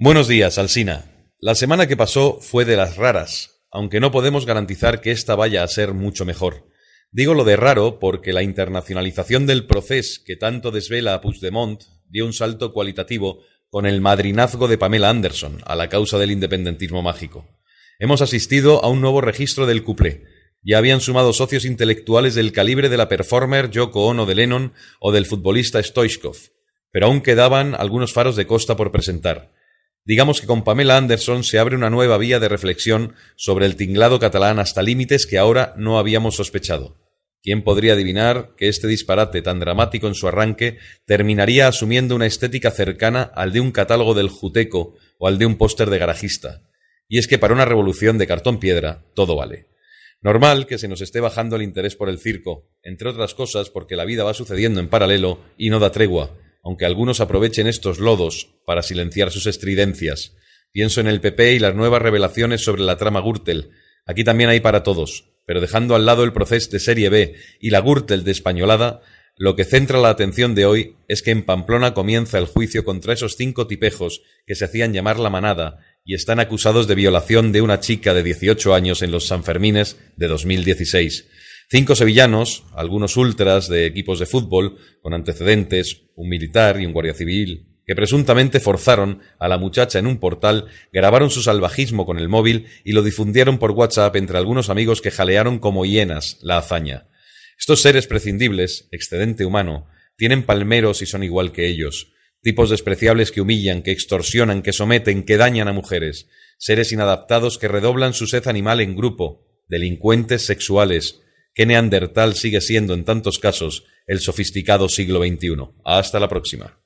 Buenos días, Alsina. La semana que pasó fue de las raras, aunque no podemos garantizar que esta vaya a ser mucho mejor. Digo lo de raro porque la internacionalización del proceso que tanto desvela a Puigdemont dio un salto cualitativo con el madrinazgo de Pamela Anderson a la causa del independentismo mágico. Hemos asistido a un nuevo registro del cuplé. Ya habían sumado socios intelectuales del calibre de la performer Yoko Ono de Lennon o del futbolista Stoichkov, pero aún quedaban algunos faros de costa por presentar. Digamos que con Pamela Anderson se abre una nueva vía de reflexión sobre el tinglado catalán hasta límites que ahora no habíamos sospechado. ¿Quién podría adivinar que este disparate tan dramático en su arranque terminaría asumiendo una estética cercana al de un catálogo del Juteco o al de un póster de garajista? Y es que para una revolución de cartón piedra todo vale. Normal que se nos esté bajando el interés por el circo, entre otras cosas porque la vida va sucediendo en paralelo y no da tregua, aunque algunos aprovechen estos lodos para silenciar sus estridencias. Pienso en el PP y las nuevas revelaciones sobre la trama Gürtel. Aquí también hay para todos, pero dejando al lado el proceso de Serie B y la Gürtel de españolada, lo que centra la atención de hoy es que en Pamplona comienza el juicio contra esos cinco tipejos que se hacían llamar la manada y están acusados de violación de una chica de 18 años en los Sanfermines de 2016. Cinco sevillanos, algunos ultras de equipos de fútbol, con antecedentes, un militar y un guardia civil, que presuntamente forzaron a la muchacha en un portal, grabaron su salvajismo con el móvil y lo difundieron por WhatsApp entre algunos amigos que jalearon como hienas la hazaña. Estos seres prescindibles, excedente humano, tienen palmeros y son igual que ellos, tipos despreciables que humillan, que extorsionan, que someten, que dañan a mujeres, seres inadaptados que redoblan su sed animal en grupo, delincuentes sexuales, que Neandertal sigue siendo en tantos casos el sofisticado siglo XXI. Hasta la próxima.